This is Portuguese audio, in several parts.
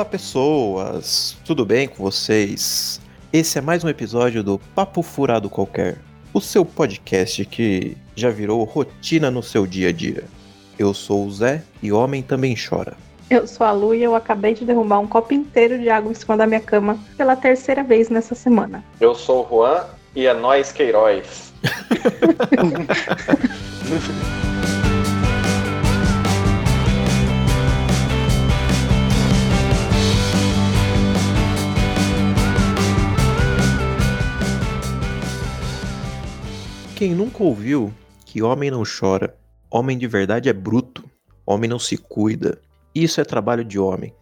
Olá, pessoas! Tudo bem com vocês? Esse é mais um episódio do Papo Furado Qualquer, o seu podcast que já virou rotina no seu dia a dia. Eu sou o Zé e homem também chora. Eu sou a Lu e eu acabei de derrubar um copo inteiro de água em cima da minha cama pela terceira vez nessa semana. Eu sou o Juan e é nós Queiroz. Quem nunca ouviu que homem não chora, homem de verdade é bruto, homem não se cuida, isso é trabalho de homem.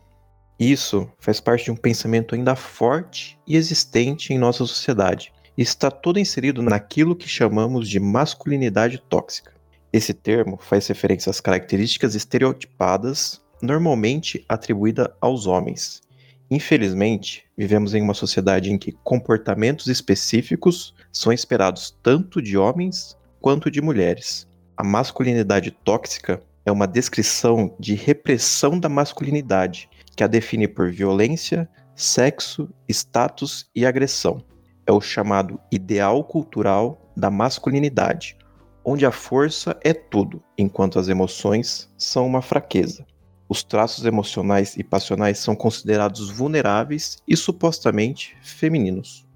Isso faz parte de um pensamento ainda forte e existente em nossa sociedade. Está todo inserido naquilo que chamamos de masculinidade tóxica. Esse termo faz referência às características estereotipadas normalmente atribuídas aos homens. Infelizmente, vivemos em uma sociedade em que comportamentos específicos são esperados tanto de homens quanto de mulheres. A masculinidade tóxica é uma descrição de repressão da masculinidade, que a define por violência, sexo, status e agressão. É o chamado ideal cultural da masculinidade, onde a força é tudo, enquanto as emoções são uma fraqueza. Os traços emocionais e passionais são considerados vulneráveis e supostamente femininos.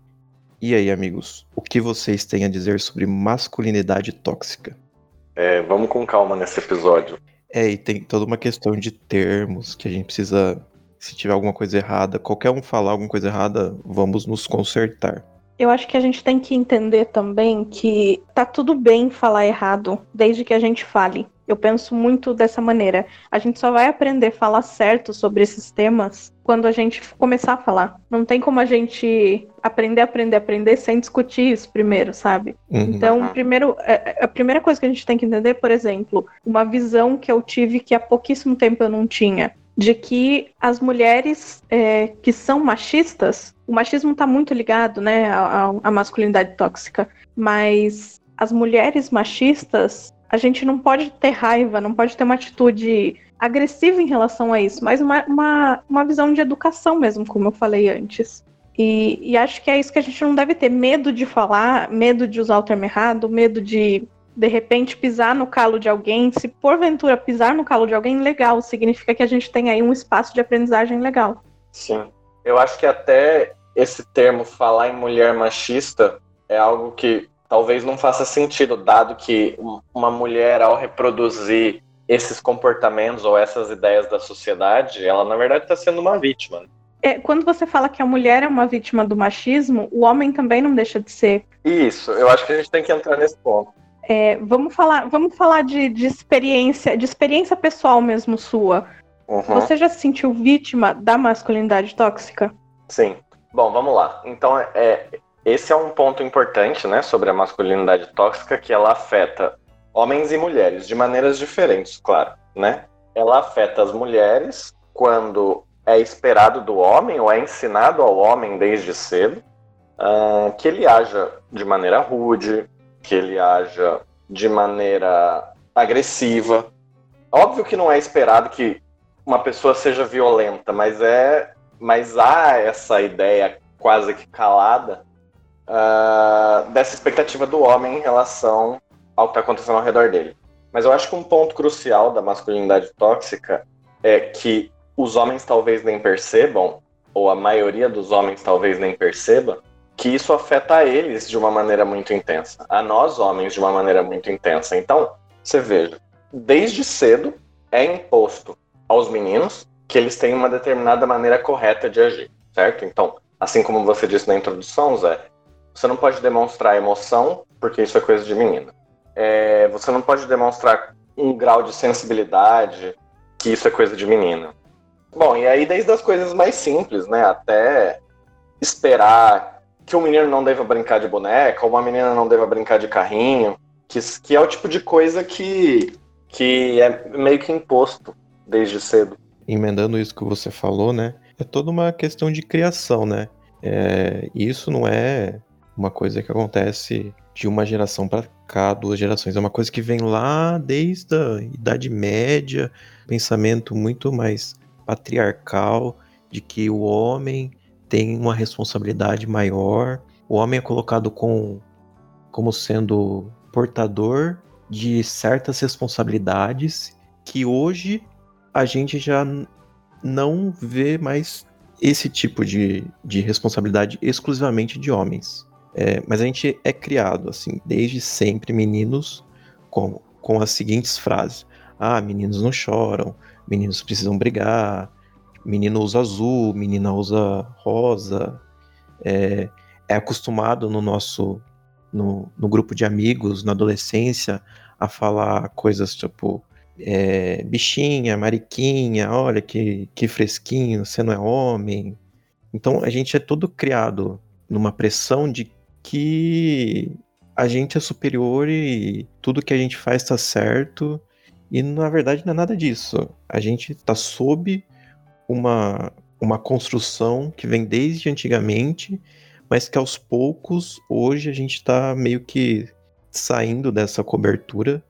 E aí, amigos, o que vocês têm a dizer sobre masculinidade tóxica? É, vamos com calma nesse episódio. É, e tem toda uma questão de termos que a gente precisa. Se tiver alguma coisa errada, qualquer um falar alguma coisa errada, vamos nos consertar. Eu acho que a gente tem que entender também que tá tudo bem falar errado, desde que a gente fale. Eu penso muito dessa maneira. A gente só vai aprender a falar certo sobre esses temas quando a gente começar a falar. Não tem como a gente aprender, aprender, aprender sem discutir isso primeiro, sabe? Uhum. Então, primeiro, é, é, a primeira coisa que a gente tem que entender, por exemplo, uma visão que eu tive que há pouquíssimo tempo eu não tinha, de que as mulheres é, que são machistas, o machismo está muito ligado, né, à, à masculinidade tóxica, mas as mulheres machistas a gente não pode ter raiva, não pode ter uma atitude agressiva em relação a isso, mas uma, uma, uma visão de educação mesmo, como eu falei antes. E, e, acho que é isso que a gente não deve ter medo de falar, medo de usar o termo errado, medo de de repente pisar no calo de alguém. Se porventura pisar no calo de alguém, legal, significa que a gente tem aí um espaço de aprendizagem legal. Sim. Eu acho que até esse termo falar em mulher machista é algo que talvez não faça sentido, dado que uma mulher, ao reproduzir esses comportamentos ou essas ideias da sociedade, ela na verdade está sendo uma vítima. É, quando você fala que a mulher é uma vítima do machismo, o homem também não deixa de ser. Isso, eu acho que a gente tem que entrar nesse ponto. É, vamos falar, vamos falar de, de, experiência, de experiência pessoal mesmo sua. Uhum. Você já se sentiu vítima da masculinidade tóxica? Sim. Bom, vamos lá. Então, é, esse é um ponto importante, né, sobre a masculinidade tóxica, que ela afeta homens e mulheres de maneiras diferentes, claro, né? Ela afeta as mulheres quando é esperado do homem ou é ensinado ao homem desde cedo uh, que ele haja de maneira rude, que ele haja de maneira agressiva. Óbvio que não é esperado que uma pessoa seja violenta, mas é, mas há essa ideia quase que calada uh, dessa expectativa do homem em relação ao que está acontecendo ao redor dele. Mas eu acho que um ponto crucial da masculinidade tóxica é que os homens talvez nem percebam, ou a maioria dos homens talvez nem perceba, que isso afeta eles de uma maneira muito intensa, a nós homens de uma maneira muito intensa. Então, você veja, desde cedo é imposto aos meninos que eles têm uma determinada maneira correta de agir, certo? Então, assim como você disse na introdução, Zé, você não pode demonstrar emoção, porque isso é coisa de menina. É, você não pode demonstrar um grau de sensibilidade, que isso é coisa de menina. Bom, e aí desde as coisas mais simples, né, até esperar que o menino não deva brincar de boneca, ou uma menina não deva brincar de carrinho, que, que é o tipo de coisa que, que é meio que imposto desde cedo. Emendando isso que você falou, né, é toda uma questão de criação, né, é, isso não é uma coisa que acontece de uma geração para cá, duas gerações. É uma coisa que vem lá desde a Idade Média, pensamento muito mais patriarcal de que o homem tem uma responsabilidade maior, o homem é colocado com, como sendo portador de certas responsabilidades que hoje a gente já não vê mais esse tipo de, de responsabilidade exclusivamente de homens. É, mas a gente é criado, assim, desde sempre, meninos, com, com as seguintes frases: Ah, meninos não choram, meninos precisam brigar, menino usa azul, menina usa rosa. É, é acostumado no nosso no, no, grupo de amigos, na adolescência, a falar coisas tipo é, bichinha, mariquinha, olha que, que fresquinho, você não é homem. Então a gente é todo criado numa pressão de que a gente é superior e tudo que a gente faz está certo. E na verdade não é nada disso. A gente está sob uma, uma construção que vem desde antigamente, mas que aos poucos, hoje, a gente está meio que saindo dessa cobertura,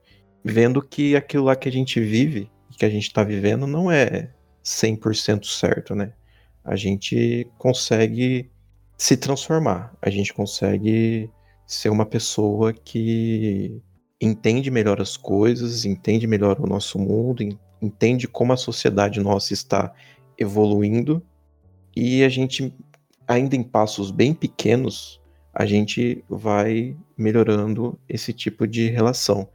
vendo que aquilo lá que a gente vive, que a gente está vivendo, não é 100% certo, né? A gente consegue se transformar. A gente consegue ser uma pessoa que entende melhor as coisas, entende melhor o nosso mundo, entende como a sociedade nossa está evoluindo e a gente, ainda em passos bem pequenos, a gente vai melhorando esse tipo de relação,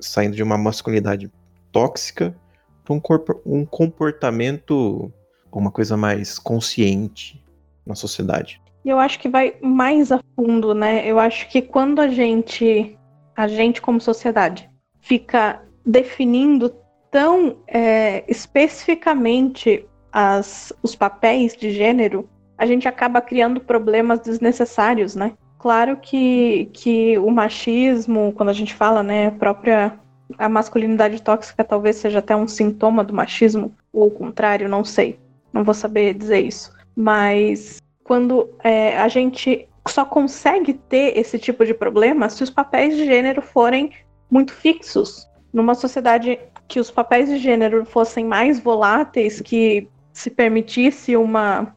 saindo de uma masculinidade tóxica para um, um comportamento, uma coisa mais consciente na sociedade. E eu acho que vai mais a fundo, né? Eu acho que quando a gente, a gente como sociedade, fica definindo tão é, especificamente as, os papéis de gênero, a gente acaba criando problemas desnecessários, né? Claro que, que o machismo, quando a gente fala, né, a própria a masculinidade tóxica talvez seja até um sintoma do machismo, ou o contrário, não sei. Não vou saber dizer isso. Mas quando é, a gente só consegue ter esse tipo de problema se os papéis de gênero forem muito fixos. Numa sociedade que os papéis de gênero fossem mais voláteis, que se permitisse uma.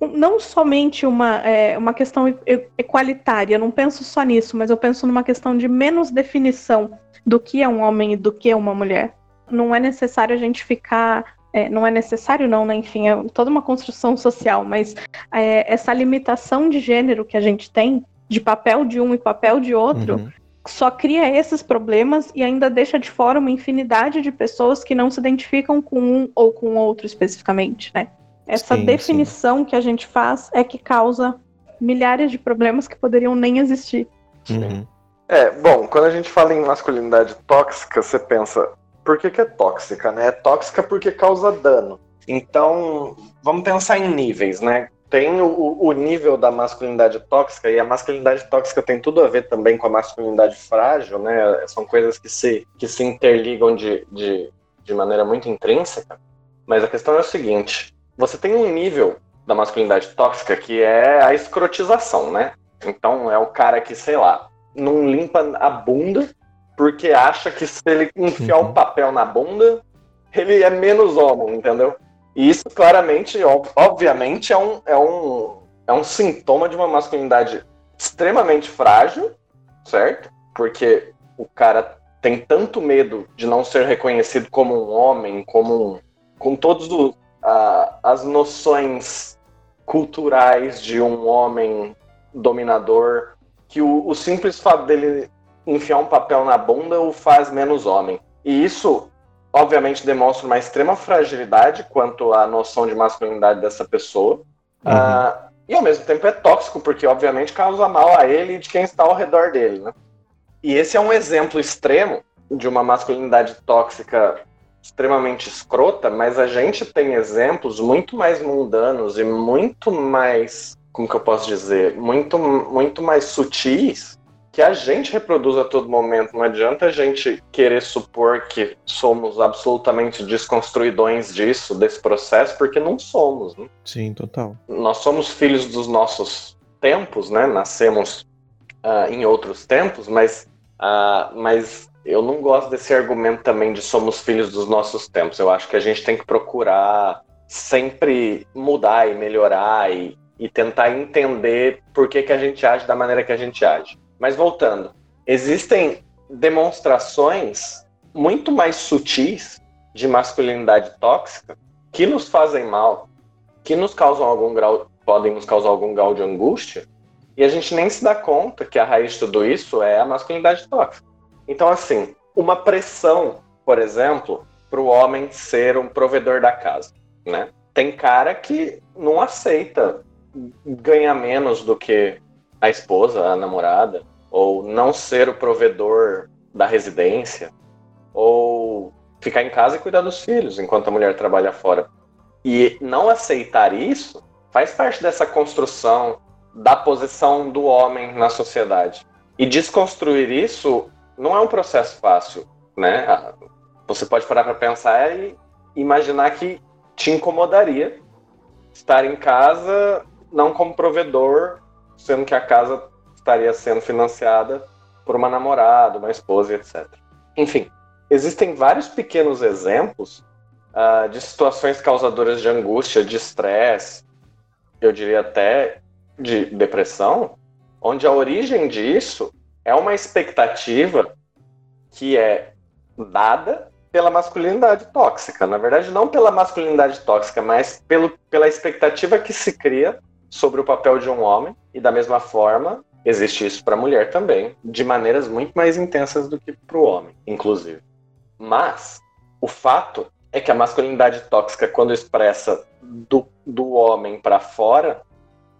Não somente uma, é, uma questão equalitária, não penso só nisso, mas eu penso numa questão de menos definição do que é um homem e do que é uma mulher. Não é necessário a gente ficar é, não é necessário não, né? Enfim, é toda uma construção social, mas é, essa limitação de gênero que a gente tem, de papel de um e papel de outro, uhum. só cria esses problemas e ainda deixa de fora uma infinidade de pessoas que não se identificam com um ou com outro especificamente, né? Essa sim, definição sim. que a gente faz é que causa milhares de problemas que poderiam nem existir. Uhum. É, bom, quando a gente fala em masculinidade tóxica, você pensa, por que, que é tóxica, né? É tóxica porque causa dano. Então, vamos pensar em níveis, né? Tem o, o, nível da masculinidade tóxica, e a masculinidade tóxica tem tudo a ver também com a masculinidade frágil, né? São coisas que se, que se interligam de, de, de maneira muito intrínseca. Mas a questão é o seguinte: você tem um nível da masculinidade tóxica que é a escrotização, né? Então é o cara que, sei lá, não limpa a bunda porque acha que se ele enfiar uhum. um papel na bunda, ele é menos homem, entendeu? E isso claramente, obviamente, é um, é um, é um sintoma de uma masculinidade extremamente frágil, certo? Porque o cara tem tanto medo de não ser reconhecido como um homem, como um, com todas uh, as noções culturais de um homem dominador, que o, o simples fato dele enfiar um papel na bunda o faz menos homem. E isso, obviamente, demonstra uma extrema fragilidade quanto à noção de masculinidade dessa pessoa. Uhum. Uh, e ao mesmo tempo é tóxico, porque obviamente causa mal a ele e de quem está ao redor dele. Né? E esse é um exemplo extremo de uma masculinidade tóxica extremamente escrota, mas a gente tem exemplos muito mais mundanos e muito mais, como que eu posso dizer, muito, muito mais sutis que a gente reproduz a todo momento. Não adianta a gente querer supor que somos absolutamente desconstruidões disso, desse processo, porque não somos. Né? Sim, total. Nós somos filhos dos nossos tempos, né? Nascemos uh, em outros tempos, mas, uh, mas eu não gosto desse argumento também de somos filhos dos nossos tempos. Eu acho que a gente tem que procurar sempre mudar e melhorar e, e tentar entender por que, que a gente age da maneira que a gente age. Mas voltando, existem demonstrações muito mais sutis de masculinidade tóxica que nos fazem mal, que nos causam algum grau, podem nos causar algum grau de angústia, e a gente nem se dá conta que a raiz de tudo isso é a masculinidade tóxica. Então, assim, uma pressão, por exemplo, para o homem ser um provedor da casa, né? Tem cara que não aceita ganhar menos do que a esposa, a namorada, ou não ser o provedor da residência, ou ficar em casa e cuidar dos filhos enquanto a mulher trabalha fora. E não aceitar isso faz parte dessa construção da posição do homem na sociedade. E desconstruir isso não é um processo fácil, né? Você pode parar para pensar e imaginar que te incomodaria estar em casa não como provedor, sendo que a casa estaria sendo financiada por uma namorada, uma esposa, etc. Enfim, existem vários pequenos exemplos uh, de situações causadoras de angústia, de estresse, eu diria até de depressão, onde a origem disso é uma expectativa que é dada pela masculinidade tóxica. Na verdade, não pela masculinidade tóxica, mas pelo, pela expectativa que se cria sobre o papel de um homem, e da mesma forma, existe isso para a mulher também, de maneiras muito mais intensas do que para o homem, inclusive. Mas o fato é que a masculinidade tóxica, quando expressa do, do homem para fora,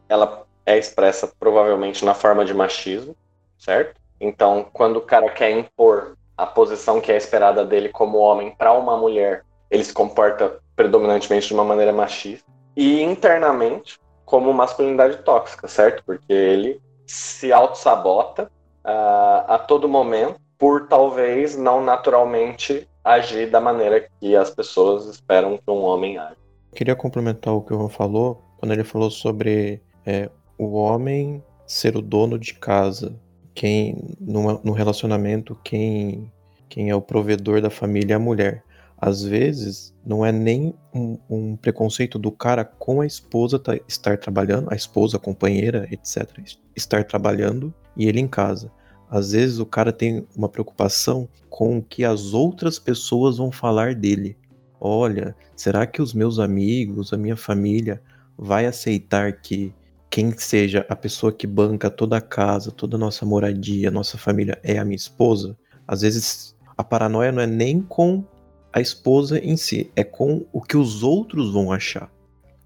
ela é expressa provavelmente na forma de machismo, certo? Então, quando o cara quer impor a posição que é esperada dele como homem para uma mulher, ele se comporta predominantemente de uma maneira machista. E internamente, como masculinidade tóxica, certo? Porque ele se auto-sabota uh, a todo momento por talvez não naturalmente agir da maneira que as pessoas esperam que um homem age. Queria complementar o que o Ivan falou, quando ele falou sobre é, o homem ser o dono de casa, quem numa, no relacionamento quem quem é o provedor da família é a mulher. Às vezes não é nem um, um preconceito do cara com a esposa tá, estar trabalhando, a esposa, a companheira, etc, estar trabalhando e ele em casa. Às vezes o cara tem uma preocupação com o que as outras pessoas vão falar dele. Olha, será que os meus amigos, a minha família vai aceitar que quem seja a pessoa que banca toda a casa, toda a nossa moradia, nossa família é a minha esposa? Às vezes a paranoia não é nem com a esposa em si, é com o que os outros vão achar.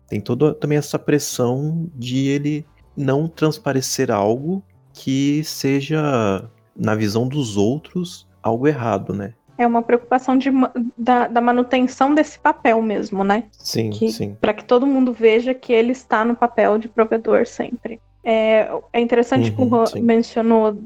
Tem toda também essa pressão de ele não transparecer algo que seja, na visão dos outros, algo errado, né? É uma preocupação de, da, da manutenção desse papel mesmo, né? Sim, que, sim. Para que todo mundo veja que ele está no papel de provedor sempre. É, é interessante uhum, que o Juan mencionou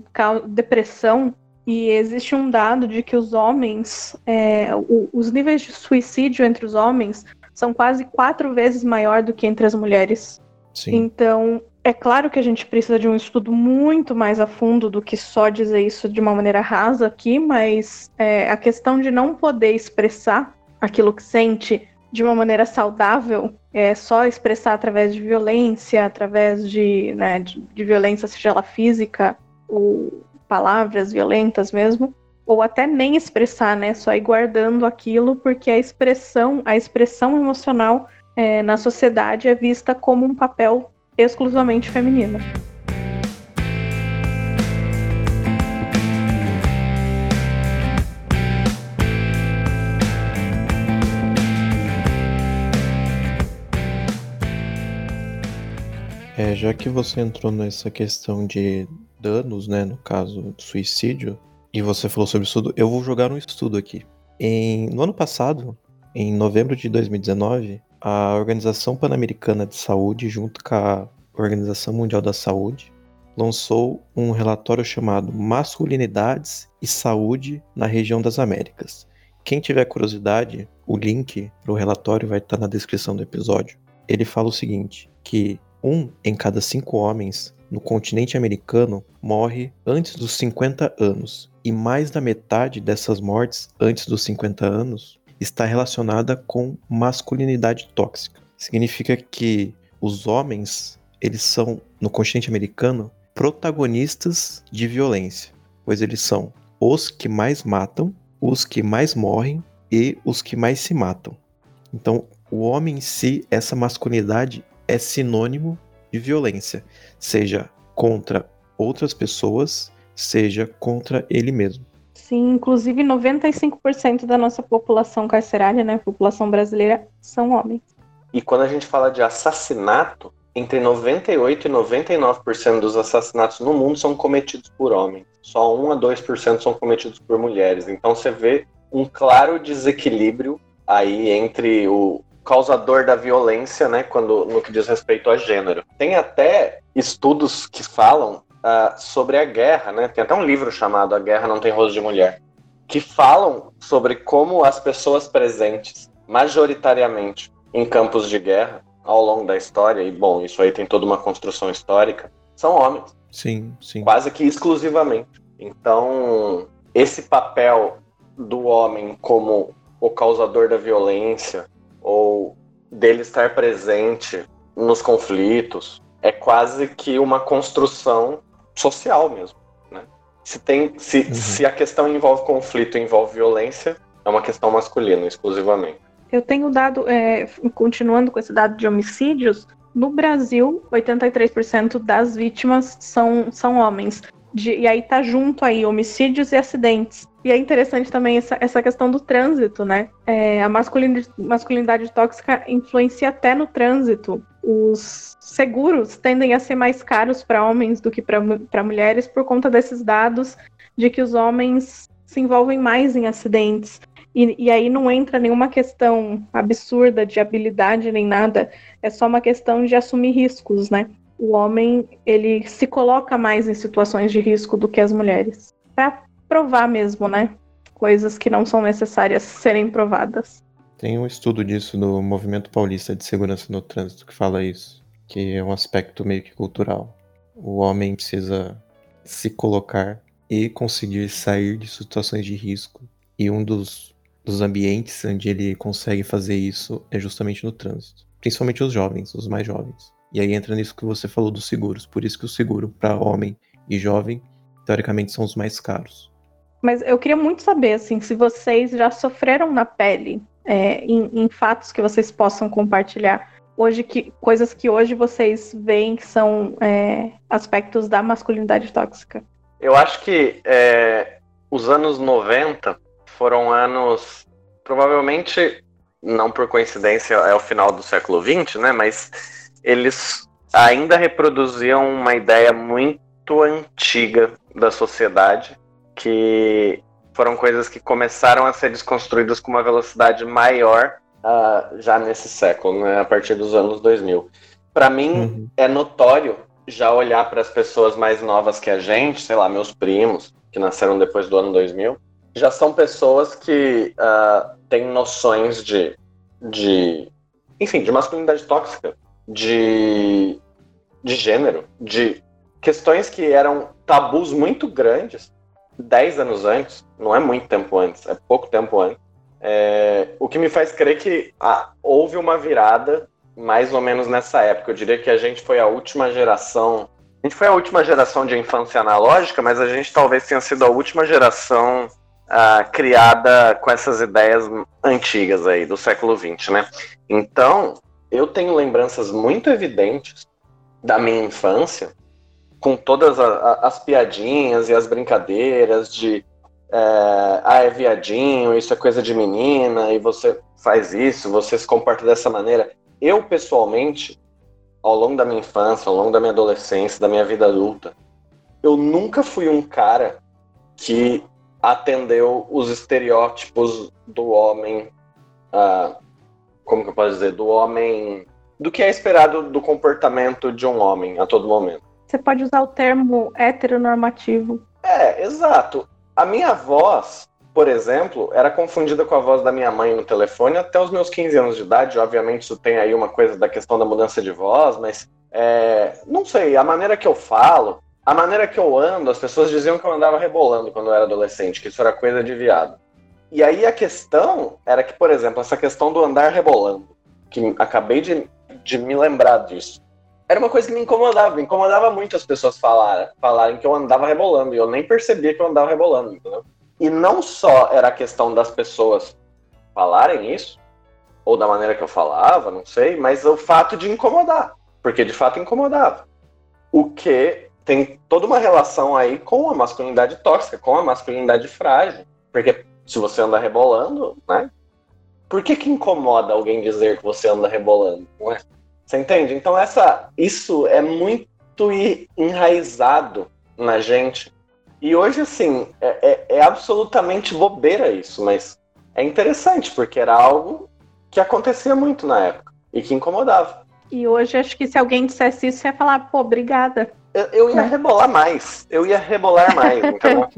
depressão, e existe um dado de que os homens, é, o, os níveis de suicídio entre os homens são quase quatro vezes maior do que entre as mulheres. Sim. Então, é claro que a gente precisa de um estudo muito mais a fundo do que só dizer isso de uma maneira rasa aqui, mas é, a questão de não poder expressar aquilo que sente de uma maneira saudável, é só expressar através de violência, através de, né, de, de violência, seja ela física ou palavras violentas mesmo, ou até nem expressar, né, só ir guardando aquilo, porque a expressão, a expressão emocional é, na sociedade é vista como um papel exclusivamente feminina. É, já que você entrou nessa questão de danos, né, no caso suicídio, e você falou sobre estudo, eu vou jogar um estudo aqui. Em, no ano passado, em novembro de 2019, a Organização Pan-Americana de Saúde, junto com a Organização Mundial da Saúde, lançou um relatório chamado Masculinidades e Saúde na Região das Américas. Quem tiver curiosidade, o link para o relatório vai estar na descrição do episódio. Ele fala o seguinte: que um em cada cinco homens no continente americano morre antes dos 50 anos, e mais da metade dessas mortes antes dos 50 anos está relacionada com masculinidade tóxica. Significa que os homens, eles são, no continente americano, protagonistas de violência, pois eles são os que mais matam, os que mais morrem e os que mais se matam. Então, o homem em si, essa masculinidade é sinônimo de violência, seja contra outras pessoas, seja contra ele mesmo. Sim, inclusive 95% da nossa população carcerária, né, população brasileira, são homens. E quando a gente fala de assassinato, entre 98 e 99% dos assassinatos no mundo são cometidos por homens. Só 1 a 2% são cometidos por mulheres. Então você vê um claro desequilíbrio aí entre o causador da violência, né, quando no que diz respeito a gênero. Tem até estudos que falam uh, sobre a guerra, né? Tem até um livro chamado A Guerra Não Tem Rosto de Mulher, que falam sobre como as pessoas presentes, majoritariamente em campos de guerra, ao longo da história, e bom, isso aí tem toda uma construção histórica, são homens. Sim, sim. Quase que exclusivamente. Então, esse papel do homem como o causador da violência, ou dele estar presente nos conflitos, é quase que uma construção social mesmo. Né? Se, tem, se, uhum. se a questão envolve conflito, envolve violência, é uma questão masculina exclusivamente. Eu tenho dado, é, continuando com esse dado de homicídios, no Brasil, 83% das vítimas são, são homens. De, e aí tá junto aí homicídios e acidentes. E é interessante também essa, essa questão do trânsito, né? É, a masculinidade, masculinidade tóxica influencia até no trânsito. Os seguros tendem a ser mais caros para homens do que para mulheres por conta desses dados de que os homens se envolvem mais em acidentes. E, e, aí não entra nenhuma questão absurda de habilidade nem nada, é só uma questão de assumir riscos, né? O homem, ele se coloca mais em situações de risco do que as mulheres. Para provar mesmo, né? Coisas que não são necessárias serem provadas. Tem um estudo disso do Movimento Paulista de Segurança no Trânsito que fala isso, que é um aspecto meio que cultural. O homem precisa se colocar e conseguir sair de situações de risco. E um dos, dos ambientes onde ele consegue fazer isso é justamente no trânsito. Principalmente os jovens, os mais jovens. E aí entra nisso que você falou dos seguros. Por isso que o seguro para homem e jovem, teoricamente, são os mais caros. Mas eu queria muito saber, assim, se vocês já sofreram na pele, é, em, em, fatos que vocês possam compartilhar. Hoje, que, coisas que hoje vocês veem que são é, aspectos da masculinidade tóxica. Eu acho que é, os anos 90 foram anos, provavelmente, não por coincidência, é o final do século 20, né? Mas eles ainda reproduziam uma ideia muito antiga da sociedade que foram coisas que começaram a ser desconstruídas com uma velocidade maior uh, já nesse século, né, a partir dos anos 2000. Para mim, uhum. é notório já olhar para as pessoas mais novas que a gente, sei lá, meus primos, que nasceram depois do ano 2000, já são pessoas que uh, têm noções de, de, enfim, de masculinidade tóxica, de, de gênero, de questões que eram tabus muito grandes 10 anos antes, não é muito tempo antes, é pouco tempo antes, é, o que me faz crer que ah, houve uma virada mais ou menos nessa época. Eu diria que a gente foi a última geração. A gente foi a última geração de infância analógica, mas a gente talvez tenha sido a última geração ah, criada com essas ideias antigas aí do século XX, né? Então, eu tenho lembranças muito evidentes da minha infância com todas a, a, as piadinhas e as brincadeiras de é, ah, é viadinho, isso é coisa de menina, e você faz isso, você se comporta dessa maneira. Eu, pessoalmente, ao longo da minha infância, ao longo da minha adolescência, da minha vida adulta, eu nunca fui um cara que atendeu os estereótipos do homem, ah, como que eu posso dizer, do homem, do que é esperado do comportamento de um homem a todo momento. Você pode usar o termo heteronormativo. É, exato. A minha voz, por exemplo, era confundida com a voz da minha mãe no telefone até os meus 15 anos de idade. Obviamente, isso tem aí uma coisa da questão da mudança de voz, mas é, não sei, a maneira que eu falo, a maneira que eu ando, as pessoas diziam que eu andava rebolando quando eu era adolescente, que isso era coisa de viado. E aí a questão era que, por exemplo, essa questão do andar rebolando, que acabei de, de me lembrar disso. Era uma coisa que me incomodava, me incomodava muito as pessoas falarem, falarem que eu andava rebolando, e eu nem percebia que eu andava rebolando, entendeu? E não só era a questão das pessoas falarem isso, ou da maneira que eu falava, não sei, mas o fato de incomodar, porque de fato incomodava. O que tem toda uma relação aí com a masculinidade tóxica, com a masculinidade frágil, porque se você anda rebolando, né? Por que que incomoda alguém dizer que você anda rebolando, não é? Você entende? Então essa, isso é muito enraizado na gente. E hoje, assim, é, é, é absolutamente bobeira isso, mas é interessante, porque era algo que acontecia muito na época e que incomodava. E hoje acho que se alguém dissesse isso, você ia falar, pô, obrigada. Eu, eu ia rebolar mais. Eu ia rebolar mais, então.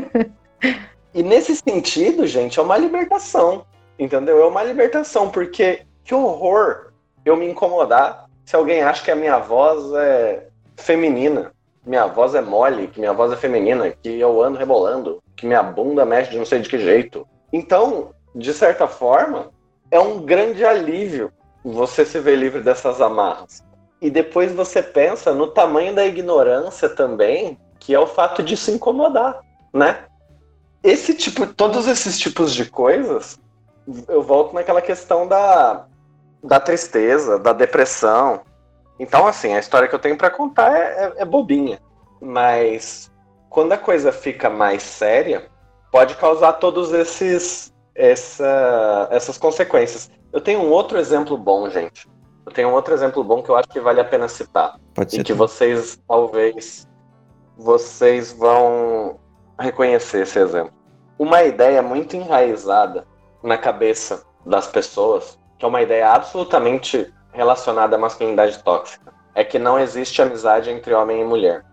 e nesse sentido, gente, é uma libertação. Entendeu? É uma libertação, porque que horror eu me incomodar se alguém acha que a minha voz é feminina, minha voz é mole, que minha voz é feminina, que eu ando rebolando, que minha bunda mexe de não sei de que jeito. Então, de certa forma, é um grande alívio você se ver livre dessas amarras. E depois você pensa no tamanho da ignorância também, que é o fato de se incomodar, né? Esse tipo, todos esses tipos de coisas, eu volto naquela questão da, da tristeza, da depressão. Então, assim, a história que eu tenho para contar é, é, é bobinha, mas quando a coisa fica mais séria, pode causar todos esses essa, essas consequências. Eu tenho um outro exemplo bom, gente. Eu tenho um outro exemplo bom que eu acho que vale a pena citar. Pode e que vocês, talvez, vocês vão reconhecer esse exemplo. Uma ideia muito enraizada na cabeça das pessoas, que é uma ideia absolutamente relacionada à masculinidade tóxica, é que não existe amizade entre homem e mulher.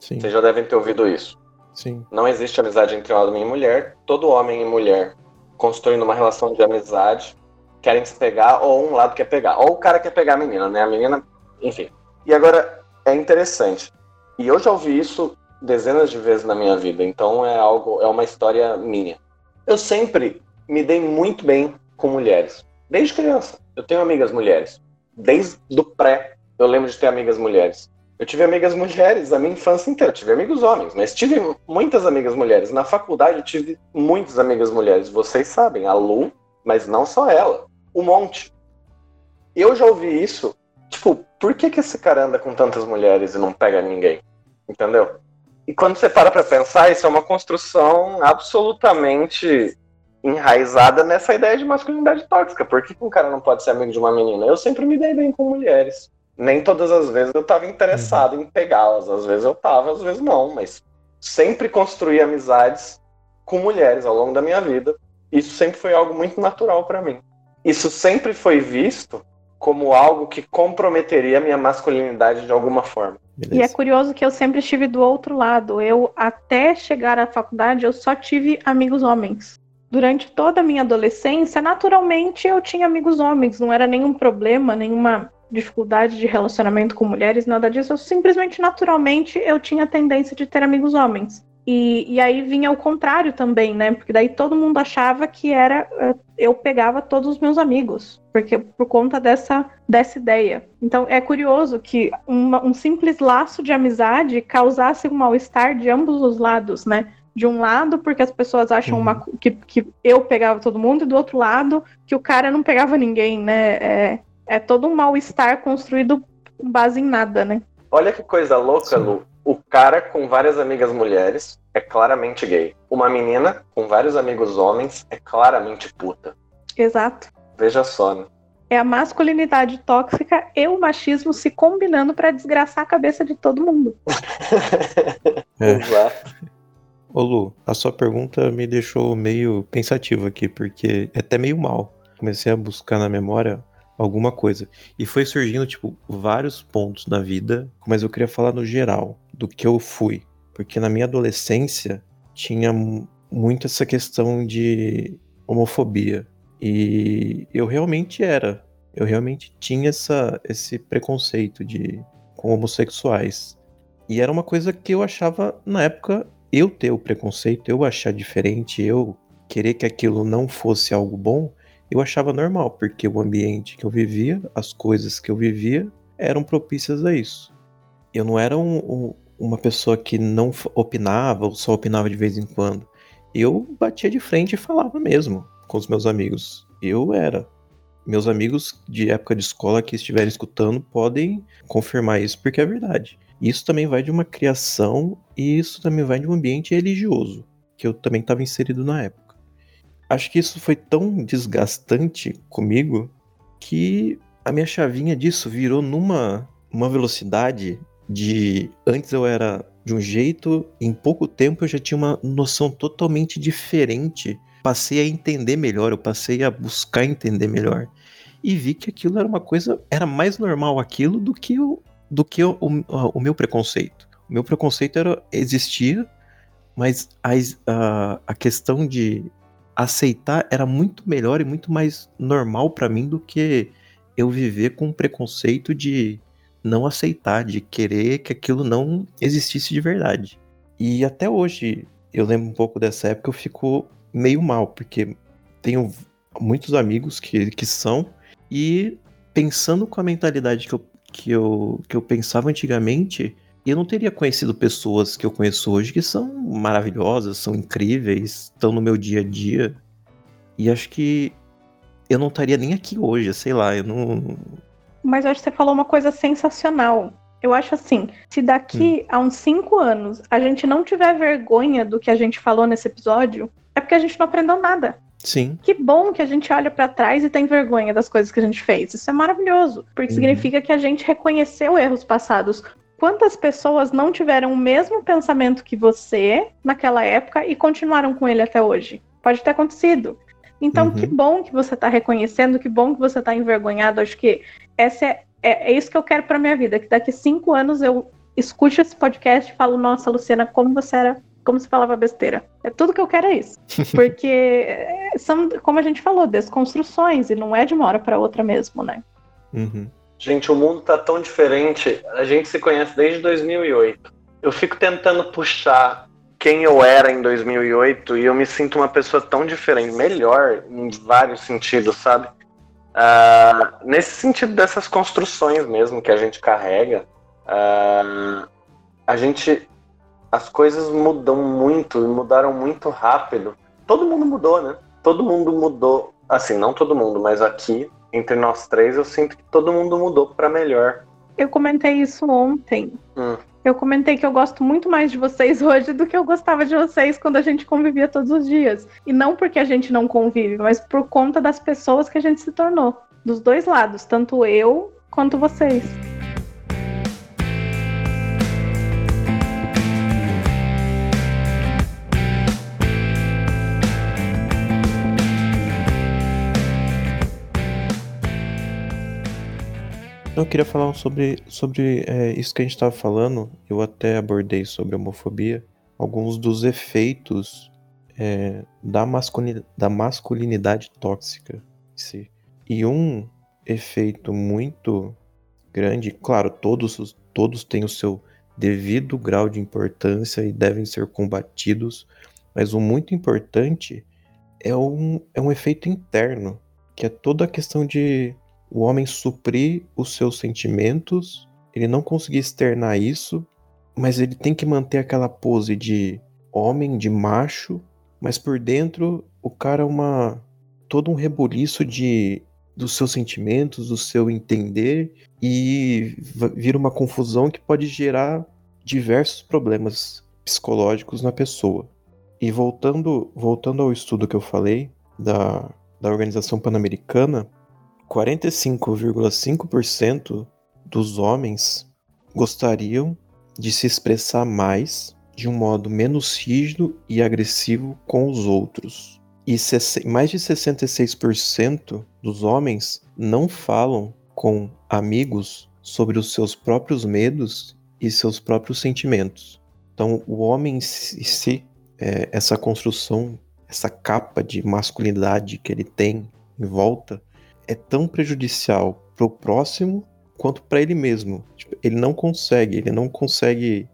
Sim. Vocês já devem ter ouvido isso. Sim. Não existe amizade entre homem e mulher. Todo homem e mulher construindo uma relação de amizade, querem se pegar, ou um lado quer pegar. Ou o cara quer pegar a menina, né? A menina, enfim. E agora, é interessante. E eu já ouvi isso dezenas de vezes na minha vida, então é algo, é uma história minha. Eu sempre me dei muito bem com mulheres, desde criança. Eu tenho amigas mulheres. Desde o pré, eu lembro de ter amigas mulheres. Eu tive amigas mulheres a minha infância inteira. Eu tive amigos homens, mas tive muitas amigas mulheres. Na faculdade eu tive muitas amigas mulheres. Vocês sabem, a Lu, mas não só ela. Um monte. Eu já ouvi isso. Tipo, por que, que esse cara anda com tantas mulheres e não pega ninguém? Entendeu? E quando você para pra pensar, isso é uma construção absolutamente enraizada nessa ideia de masculinidade tóxica. Por que, um cara não pode ser amigo de uma menina? Eu sempre me dei bem com mulheres nem todas as vezes eu estava interessado uhum. em pegá-las. Às vezes eu estava, às vezes não, mas sempre construí amizades com mulheres ao longo da minha vida. Isso sempre foi algo muito natural para mim. Isso sempre foi visto como algo que comprometeria a minha masculinidade de alguma forma. Beleza. E é curioso que eu sempre estive do outro lado. Eu, até chegar à faculdade, eu só tive amigos homens. Durante toda a minha adolescência, naturalmente eu tinha amigos homens, não era nenhum problema, nenhuma dificuldade de relacionamento com mulheres, nada disso. Eu simplesmente, naturalmente, eu tinha tendência de ter amigos homens. E, e aí vinha o contrário também, né? Porque daí todo mundo achava que era eh, eu pegava todos os meus amigos, porque por conta dessa, dessa ideia. Então é curioso que uma, um simples laço de amizade causasse um mal-estar de ambos os lados, né? De um lado, porque as pessoas acham uhum. uma, que, que eu pegava todo mundo, e do outro lado, que o cara não pegava ninguém, né? É, é todo um mal-estar construído com base em nada, né? Olha que coisa louca, Sim. Lu. O cara com várias amigas mulheres é claramente gay. Uma menina com vários amigos homens é claramente puta. Exato. Veja só, né? É a masculinidade tóxica e o machismo se combinando para desgraçar a cabeça de todo mundo. é. Exato. Ô Lu, a sua pergunta me deixou meio pensativo aqui, porque é até meio mal. Comecei a buscar na memória alguma coisa. E foi surgindo, tipo, vários pontos na vida, mas eu queria falar no geral, do que eu fui. Porque na minha adolescência tinha muito essa questão de homofobia. E eu realmente era. Eu realmente tinha essa, esse preconceito de com homossexuais. E era uma coisa que eu achava, na época, eu ter o preconceito, eu achar diferente, eu querer que aquilo não fosse algo bom, eu achava normal, porque o ambiente que eu vivia, as coisas que eu vivia, eram propícias a isso. Eu não era um, um, uma pessoa que não opinava ou só opinava de vez em quando. Eu batia de frente e falava mesmo com os meus amigos. Eu era. Meus amigos de época de escola que estiverem escutando podem confirmar isso, porque é verdade. Isso também vai de uma criação e isso também vai de um ambiente religioso, que eu também estava inserido na época. Acho que isso foi tão desgastante comigo que a minha chavinha disso virou numa uma velocidade de antes eu era de um jeito, em pouco tempo eu já tinha uma noção totalmente diferente. Passei a entender melhor, eu passei a buscar entender melhor e vi que aquilo era uma coisa, era mais normal aquilo do que o, do que o, o, o meu preconceito. O meu preconceito era existia, mas a, a, a questão de aceitar era muito melhor e muito mais normal para mim do que eu viver com preconceito de não aceitar, de querer que aquilo não existisse de verdade. E até hoje, eu lembro um pouco dessa época, eu fico meio mal, porque tenho muitos amigos que, que são, e pensando com a mentalidade que eu, que, eu, que eu pensava antigamente, eu não teria conhecido pessoas que eu conheço hoje que são maravilhosas, são incríveis, estão no meu dia a dia. E acho que eu não estaria nem aqui hoje, sei lá, eu não. Mas acho que você falou uma coisa sensacional. Eu acho assim, se daqui hum. a uns cinco anos a gente não tiver vergonha do que a gente falou nesse episódio, é porque a gente não aprendeu nada. Sim. Que bom que a gente olha para trás e tem vergonha das coisas que a gente fez. Isso é maravilhoso, porque uhum. significa que a gente reconheceu erros passados. Quantas pessoas não tiveram o mesmo pensamento que você naquela época e continuaram com ele até hoje? Pode ter acontecido. Então, uhum. que bom que você está reconhecendo, que bom que você está envergonhado. Acho que essa é, é, é isso que eu quero para minha vida. Que daqui cinco anos eu escute esse podcast e falo, nossa, Luciana, como você era como se falava besteira. É tudo que eu quero é isso. Porque são, como a gente falou, desconstruções, e não é de uma hora para outra mesmo, né? Uhum. Gente, o mundo tá tão diferente. A gente se conhece desde 2008. Eu fico tentando puxar quem eu era em 2008 e eu me sinto uma pessoa tão diferente, melhor em vários sentidos, sabe? Uh, nesse sentido dessas construções mesmo que a gente carrega, uh, a gente as coisas mudam muito e mudaram muito rápido. Todo mundo mudou, né? Todo mundo mudou. Assim, não todo mundo, mas aqui, entre nós três, eu sinto que todo mundo mudou para melhor. Eu comentei isso ontem. Hum. Eu comentei que eu gosto muito mais de vocês hoje do que eu gostava de vocês quando a gente convivia todos os dias. E não porque a gente não convive, mas por conta das pessoas que a gente se tornou. Dos dois lados, tanto eu quanto vocês. Eu queria falar sobre, sobre é, isso que a gente estava falando. Eu até abordei sobre homofobia. Alguns dos efeitos é, da, masculinidade, da masculinidade tóxica. Si. E um efeito muito grande, claro, todos, todos têm o seu devido grau de importância e devem ser combatidos, mas o muito importante é um, é um efeito interno, que é toda a questão de o homem suprir os seus sentimentos, ele não conseguir externar isso, mas ele tem que manter aquela pose de homem, de macho, mas por dentro o cara é uma todo um rebuliço de dos seus sentimentos, do seu entender e vira uma confusão que pode gerar diversos problemas psicológicos na pessoa. E voltando, voltando ao estudo que eu falei da, da Organização Pan-Americana, 45,5% dos homens gostariam de se expressar mais de um modo menos rígido e agressivo com os outros. E mais de 66% dos homens não falam com amigos sobre os seus próprios medos e seus próprios sentimentos. Então, o homem em si, é, essa construção, essa capa de masculinidade que ele tem em volta, é tão prejudicial pro próximo quanto para ele mesmo. Tipo, ele não consegue, ele não consegue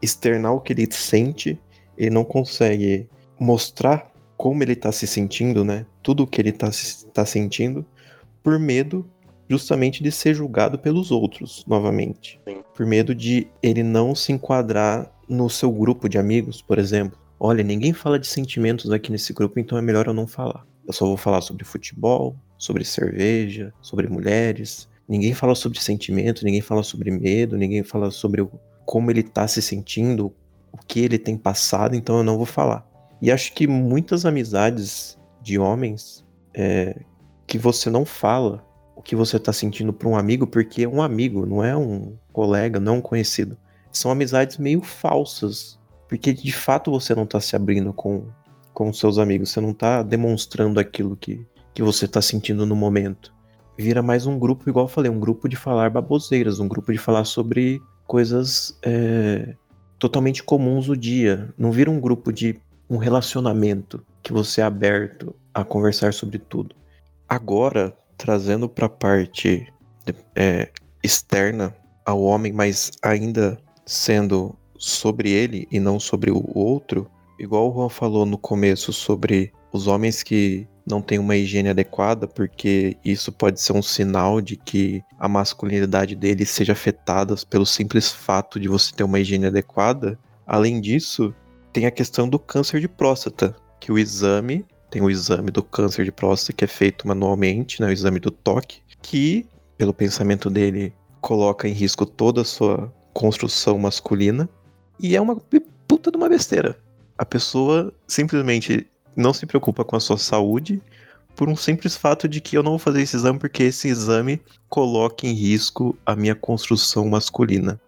externar o que ele sente, ele não consegue mostrar como ele tá se sentindo, né? Tudo o que ele tá, tá sentindo, por medo justamente de ser julgado pelos outros, novamente. Sim. Por medo de ele não se enquadrar no seu grupo de amigos, por exemplo. Olha, ninguém fala de sentimentos aqui nesse grupo, então é melhor eu não falar. Eu só vou falar sobre futebol, sobre cerveja, sobre mulheres. Ninguém fala sobre sentimento, ninguém fala sobre medo, ninguém fala sobre como ele tá se sentindo, o que ele tem passado, então eu não vou falar. E acho que muitas amizades de homens é, que você não fala o que você tá sentindo para um amigo, porque é um amigo, não é um colega, não um conhecido. São amizades meio falsas, porque de fato você não tá se abrindo com, com seus amigos, você não tá demonstrando aquilo que, que você tá sentindo no momento. Vira mais um grupo, igual eu falei, um grupo de falar baboseiras, um grupo de falar sobre coisas é, totalmente comuns do dia. Não vira um grupo de um relacionamento que você é aberto a conversar sobre tudo. Agora, trazendo para a parte é, externa ao homem, mas ainda sendo sobre ele e não sobre o outro, igual o Juan falou no começo sobre os homens que não têm uma higiene adequada, porque isso pode ser um sinal de que a masculinidade deles seja afetada pelo simples fato de você ter uma higiene adequada. Além disso, tem a questão do câncer de próstata, que o exame, tem o exame do câncer de próstata que é feito manualmente, né, o exame do toque, que, pelo pensamento dele, coloca em risco toda a sua construção masculina, e é uma puta de uma besteira. A pessoa simplesmente não se preocupa com a sua saúde por um simples fato de que eu não vou fazer esse exame porque esse exame coloca em risco a minha construção masculina.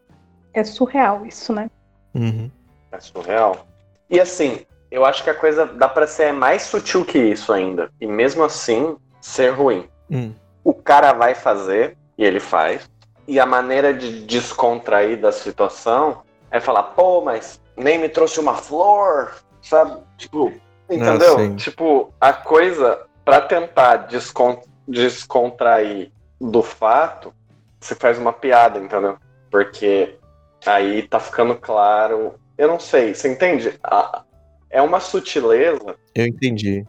É surreal isso, né? Uhum. É surreal. E assim, eu acho que a coisa dá para ser mais sutil que isso ainda. E mesmo assim, ser ruim. Hum. O cara vai fazer, e ele faz. E a maneira de descontrair da situação é falar, pô, mas nem me trouxe uma flor, sabe? Tipo, entendeu? Ah, tipo, a coisa, para tentar descon descontrair do fato, você faz uma piada, entendeu? Porque aí tá ficando claro eu não sei, você entende? A- É uma sutileza, Eu entendi.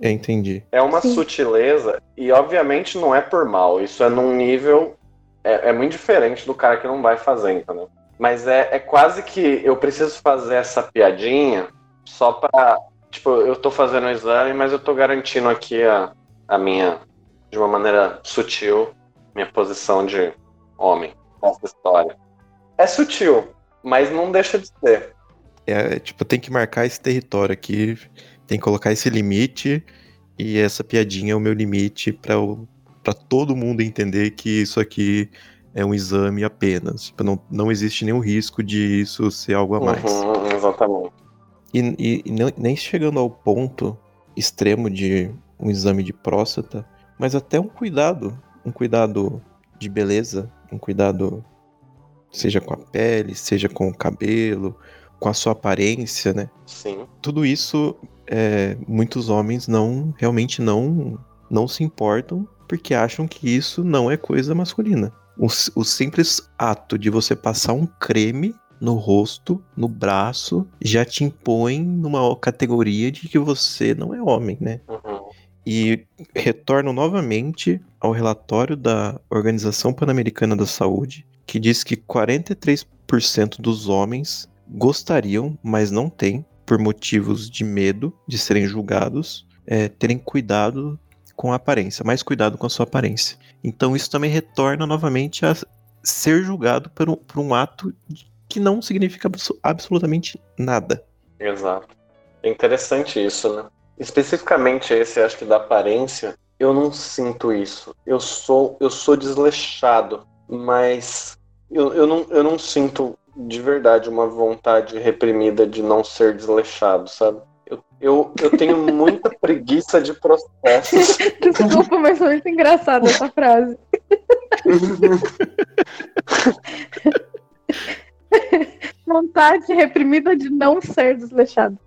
Eu entendi. é uma Sim. sutileza, e obviamente não é por mal, isso é num nível. É, é muito diferente do cara que não vai fazer, entendeu? Mas é, é quase que eu preciso fazer essa piadinha só pra. Tipo, eu tô fazendo o exame, mas eu tô garantindo aqui a, a minha, de uma maneira sutil, minha posição de homem nessa história. É sutil, mas não deixa de ser. É, tipo, tem que marcar esse território aqui, tem que colocar esse limite, e essa piadinha é o meu limite pra todo mundo entender que isso aqui é um exame apenas. Tipo, não, não existe nenhum risco de isso ser algo a mais. Uhum, exatamente. E, e- e não- nem chegando ao ponto extremo de um exame de próstata, mas até um cuidado, um cuidado de beleza, um cuidado seja com a pele, seja com o cabelo, com a sua aparência, né? Sim. Tudo isso, é, muitos homens não realmente não não se importam porque acham que isso não é coisa masculina. O, o simples ato de você passar um creme no rosto, no braço, já te impõe numa categoria de que você não é homem, né? Uhum. E retorno novamente ao relatório da Organização Pan-Americana da Saúde, que diz que 43% dos homens gostariam, mas não têm, por motivos de medo de serem julgados, é, terem cuidado com a aparência, mais cuidado com a sua aparência. Então isso também retorna novamente a ser julgado por um, por um ato que não significa abso- absolutamente nada. Exato. É interessante isso, né? Especificamente esse, acho que da aparência, eu não sinto isso. Eu sou, eu sou desleixado, mas eu, eu, não, eu não sinto de verdade uma vontade reprimida de não ser desleixado, sabe? Eu, eu, eu tenho muita preguiça de processos. Desculpa, mas foi muito engraçada essa frase. Vontade reprimida de não ser desleixado.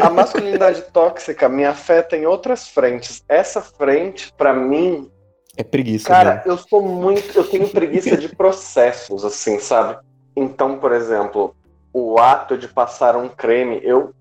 A masculinidade tóxica me afeta em outras frentes. Essa frente, pra mim, É preguiça, Cara, né? eu sou muito. Eu tenho preguiça de processos, assim, sabe? Então, por exemplo, o ato de passar um creme, eu.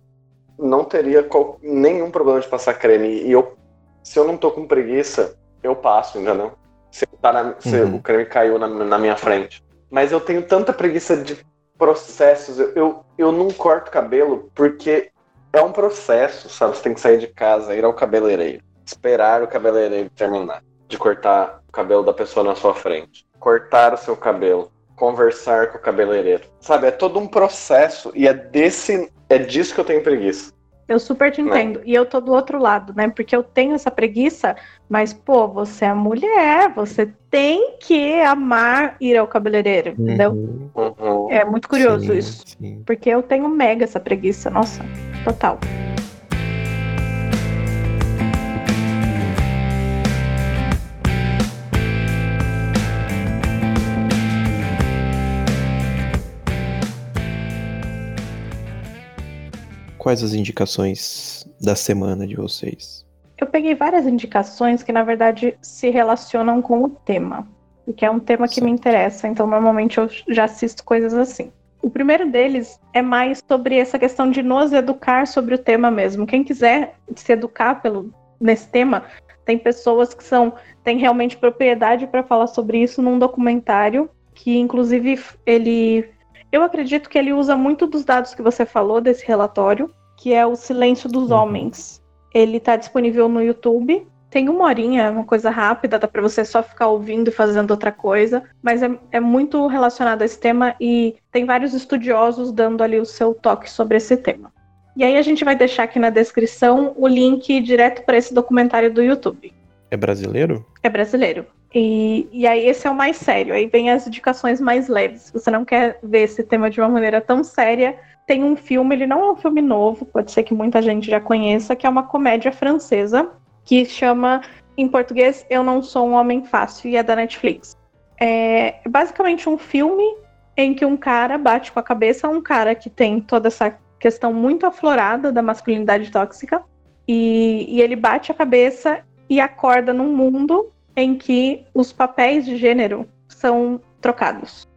não teria qual, nenhum problema de passar creme. E eu, se eu não tô com preguiça, eu passo, entendeu? Se, tá na, se uhum. o creme caiu na, na, minha frente. Mas eu tenho tanta preguiça de processos. Eu, eu, eu não corto cabelo porque é um processo, sabe? Você tem que sair de casa, ir ao cabeleireiro, esperar o cabeleireiro terminar de cortar o cabelo da pessoa na sua frente, cortar o seu cabelo, conversar com o cabeleireiro. Sabe, é todo um processo e é desse é disso que eu tenho preguiça. Eu super te né? entendo. Né? E eu tô do outro lado, né? Porque eu tenho essa preguiça, mas, pô, você é mulher, você tem que amar ir ao cabeleireiro, uhum. entendeu? Uhum. É muito curioso sim, isso. Sim. Porque eu tenho mega essa preguiça, nossa, total. Quais as indicações da semana de vocês? Eu peguei várias indicações que, na verdade, se relacionam com o tema. Porque é um tema que certo. me interessa, então normalmente eu já assisto coisas assim. O primeiro deles é mais sobre essa questão de nos educar sobre o tema mesmo. Quem quiser se educar pelo, nesse tema, tem pessoas que são têm realmente propriedade para falar sobre isso num documentário que, inclusive, ele eu acredito que ele usa muito dos dados que você falou desse relatório, que é o silêncio dos uhum. homens. Ele está disponível no YouTube. Tem uma horinha, uma coisa rápida, dá para você só ficar ouvindo e fazendo outra coisa, mas é, é muito relacionado a esse tema e tem vários estudiosos dando ali o seu toque sobre esse tema. E aí a gente vai deixar aqui na descrição o link direto para esse documentário do YouTube. É brasileiro? É brasileiro. E, e aí esse é o mais sério. Aí vem as indicações mais leves. Se você não quer ver esse tema de uma maneira tão séria, tem um filme, ele não é um filme novo, pode ser que muita gente já conheça, que é uma comédia francesa, que chama, em português, Eu Não Sou um Homem Fácil, e é da Netflix. É basicamente um filme em que um cara bate com a cabeça, um cara que tem toda essa questão muito aflorada da masculinidade tóxica, e, e ele bate a cabeça e acorda num mundo em que os papéis de gênero são trocados.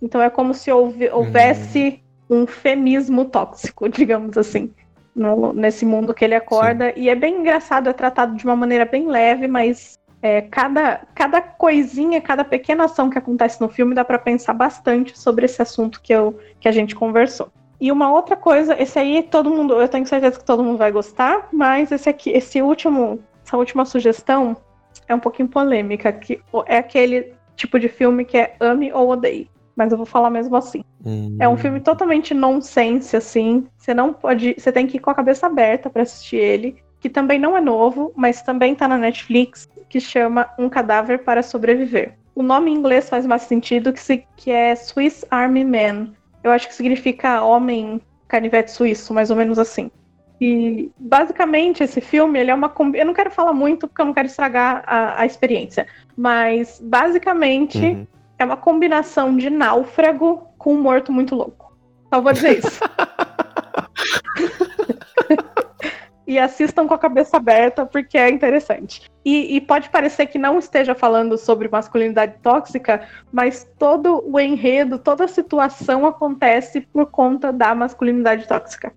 Então é como se houve, houvesse uhum. um feminismo tóxico, digamos assim, no, nesse mundo que ele acorda. Sim. E é bem engraçado, é tratado de uma maneira bem leve, mas é, cada, cada coisinha, cada pequena ação que acontece no filme dá para pensar bastante sobre esse assunto que, eu, que a gente conversou. E uma outra coisa, esse aí todo mundo, eu tenho certeza que todo mundo vai gostar, mas esse aqui, esse último, essa última sugestão é um pouquinho polêmica, que é aquele tipo de filme que é ame ou odeie. Mas eu vou falar mesmo assim. Hum. É um filme totalmente nonsense, assim. Você não pode. Você tem que ir com a cabeça aberta para assistir ele. Que também não é novo, mas também tá na Netflix, que chama Um Cadáver para Sobreviver. O nome em inglês faz mais sentido que, se, que é Swiss Army Man. Eu acho que significa homem canivete suíço, mais ou menos assim. E basicamente esse filme ele é uma eu não quero falar muito porque eu não quero estragar a, a experiência, mas basicamente uhum. é uma combinação de náufrago com um morto muito louco. Só vou dizer isso. e assistam com a cabeça aberta porque é interessante. E, e, pode parecer que não esteja falando sobre masculinidade tóxica, mas todo o enredo, toda a situação acontece por conta da masculinidade tóxica.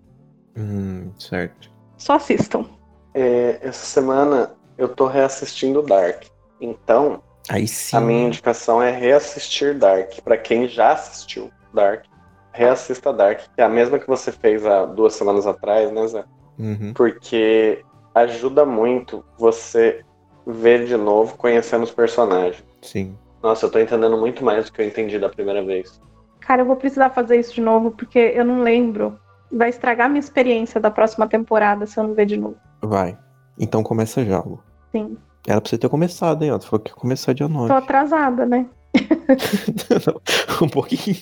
Hum, certo. Só assistam. É, essa semana eu tô reassistindo Dark. Então, Aí sim. a minha indicação é reassistir Dark. Para quem já assistiu Dark, reassista Dark, que é a mesma que você fez há duas semanas atrás, né, Zé? Uhum. Porque ajuda muito você ver de novo, conhecendo os personagens. Sim. Nossa, eu tô entendendo muito mais do que eu entendi da primeira vez. Cara, eu vou precisar fazer isso de novo, porque eu não lembro vai estragar minha experiência da próxima temporada se eu não ver de novo. Vai. Então começa já, Lu. Sim. Era pra você ter começado, hein? Ó. Tu falou que ia começar dia 9. Tô atrasada, né? um pouquinho.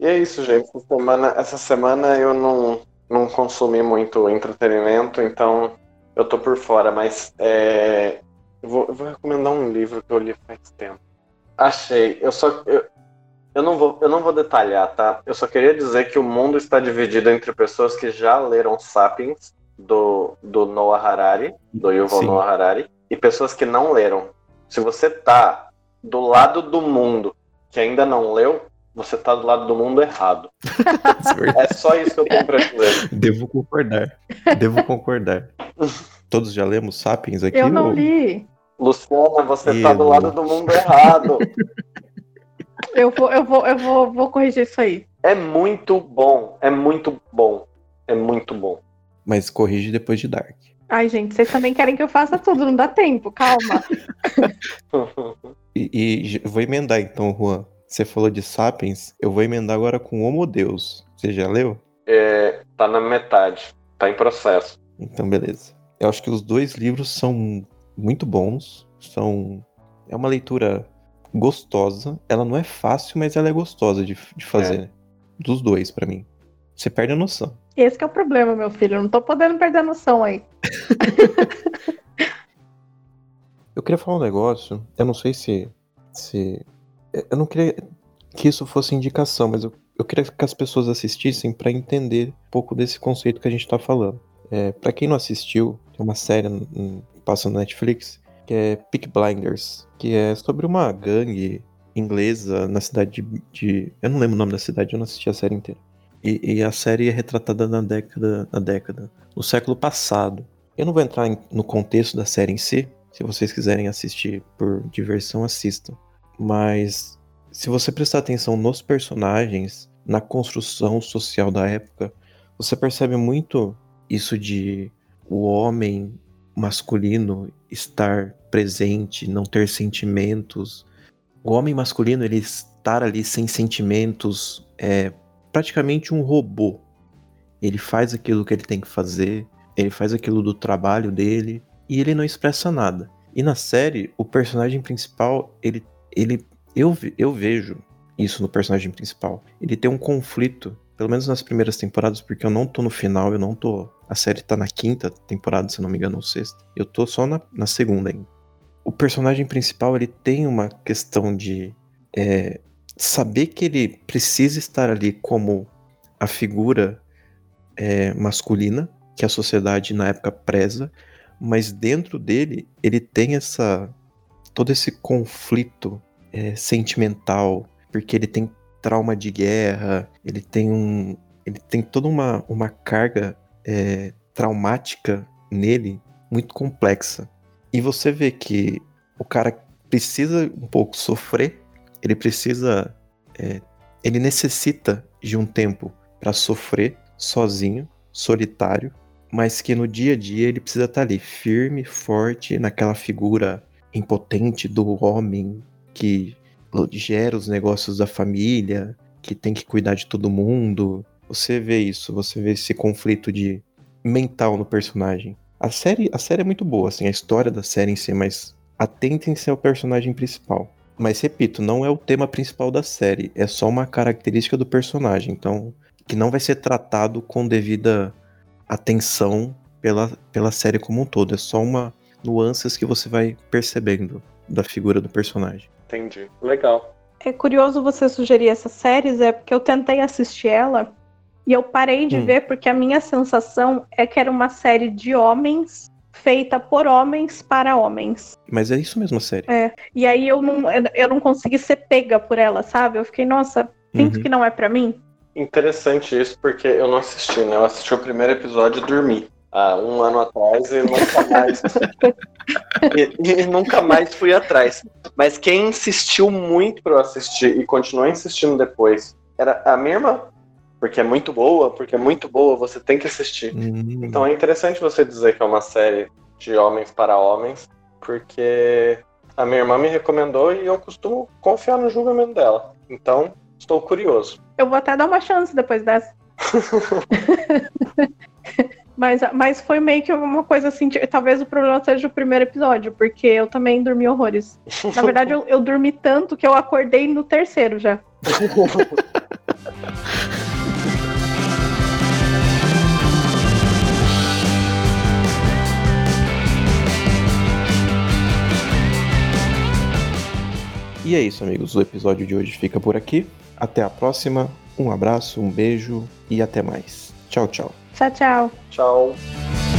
e é isso, gente. Essa semana, essa semana eu não, não consumi muito entretenimento, então eu tô por fora, mas é, eu, vou, eu vou recomendar um livro que eu li faz tempo. Achei. Eu só. Eu, eu não, vou, eu não vou detalhar, tá? Eu só queria dizer que o mundo está dividido entre pessoas que já leram Sapiens, do, do Noah Harari, do Yuval Sim. Noah Harari, e pessoas que não leram. Se você tá do lado do mundo que ainda não leu, você tá do lado do mundo errado. é só isso que eu tenho pra dizer. Devo concordar. Devo concordar. Todos já lemos Sapiens aqui? Eu não ou... li. Luciana, você eu... tá do lado do mundo errado. Eu vou, eu vou, eu vou, vou corrigir isso aí. É muito bom, é muito bom, é muito bom. Mas corrige depois de Dark. Ai, gente, vocês também querem que eu faça tudo, não dá tempo, calma. e, e vou emendar então, Juan. Você falou de Sapiens, eu vou emendar agora com Homo Deus. Você já leu? É, tá na metade, tá em processo. Então, beleza. Eu acho que os dois livros são muito bons. São. É uma leitura gostosa. Ela não é fácil, mas ela é gostosa de, de fazer. É. Dos dois, para mim. Você perde a noção. Esse é o problema, meu filho. Eu não tô podendo perder a noção aí. eu queria falar um negócio. Eu não sei se. se eu não queria que isso fosse indicação, mas eu, eu queria que as pessoas assistissem para entender um pouco desse conceito que a gente tá falando. É, para quem não assistiu, tem uma série passando na Netflix que é Peak Blinders, que é sobre uma gangue inglesa na cidade de, de, Eu não lembro o nome da cidade, eu não assisti a série inteira. E, e, a série é retratada na década, na década, no século passado. Eu não vou entrar em, no contexto da série em si. Se vocês quiserem assistir por diversão, assistam. Mas se você prestar atenção nos personagens, na construção social da época, você percebe muito isso de o homem masculino estar presente, não ter sentimentos. O homem masculino ele estar ali sem sentimentos é praticamente um robô. Ele faz aquilo que ele tem que fazer, ele faz aquilo do trabalho dele e ele não expressa nada. E na série, o personagem principal, ele, ele eu, eu vejo isso no personagem principal. Ele tem um conflito pelo menos nas primeiras temporadas, porque eu não tô no final, eu não tô. A série tá na quinta temporada, se não me engano, ou sexta. Eu tô só na, na segunda ainda. O personagem principal, ele tem uma questão de é, saber que ele precisa estar ali como a figura é, masculina que a sociedade na época preza, mas dentro dele ele tem essa todo esse conflito é, sentimental, porque ele tem trauma de guerra, ele tem um. Ele tem toda uma, uma carga é, traumática nele muito complexa. E você vê que o cara precisa um pouco sofrer, ele precisa. É, ele necessita de um tempo para sofrer sozinho, solitário, mas que no dia a dia ele precisa estar tá ali firme, forte, naquela figura impotente do homem que gera os negócios da família, que tem que cuidar de todo mundo. Você vê isso, você vê esse conflito de mental no personagem. A série, a série é muito boa, assim, a história da série em si, mas atentem-se ao personagem principal. Mas repito, não é o tema principal da série, é só uma característica do personagem, então que não vai ser tratado com devida atenção pela, pela série como um todo, é só uma nuances que você vai percebendo da figura do personagem. Entendi. Legal. É curioso você sugerir essas séries, é porque eu tentei assistir ela e eu parei de hum. ver porque a minha sensação é que era uma série de homens feita por homens para homens. Mas é isso mesmo a série. É. E aí eu não, eu não consegui ser pega por ela, sabe? Eu fiquei, nossa, sinto uhum. que não é para mim. Interessante isso, porque eu não assisti, né? Eu assisti o primeiro episódio e dormi há um ano atrás e nunca mais e, e, nunca mais fui atrás. Mas quem insistiu muito para eu assistir e continuou insistindo depois era a minha irmã, porque é muito boa, porque é muito boa, você tem que assistir. Uhum. Então é interessante você dizer que é uma série de homens para homens, porque a minha irmã me recomendou e eu costumo confiar no julgamento dela. Então, estou curioso. Eu vou até dar uma chance depois dessa. Mas, mas foi meio que uma coisa assim. Talvez o problema seja o primeiro episódio, porque eu também dormi horrores. Na verdade, eu, eu dormi tanto que eu acordei no terceiro já. E é isso, amigos. O episódio de hoje fica por aqui. Até a próxima. Um abraço, um beijo e até mais. Tchau, tchau. Tchau, tchau. Tchau.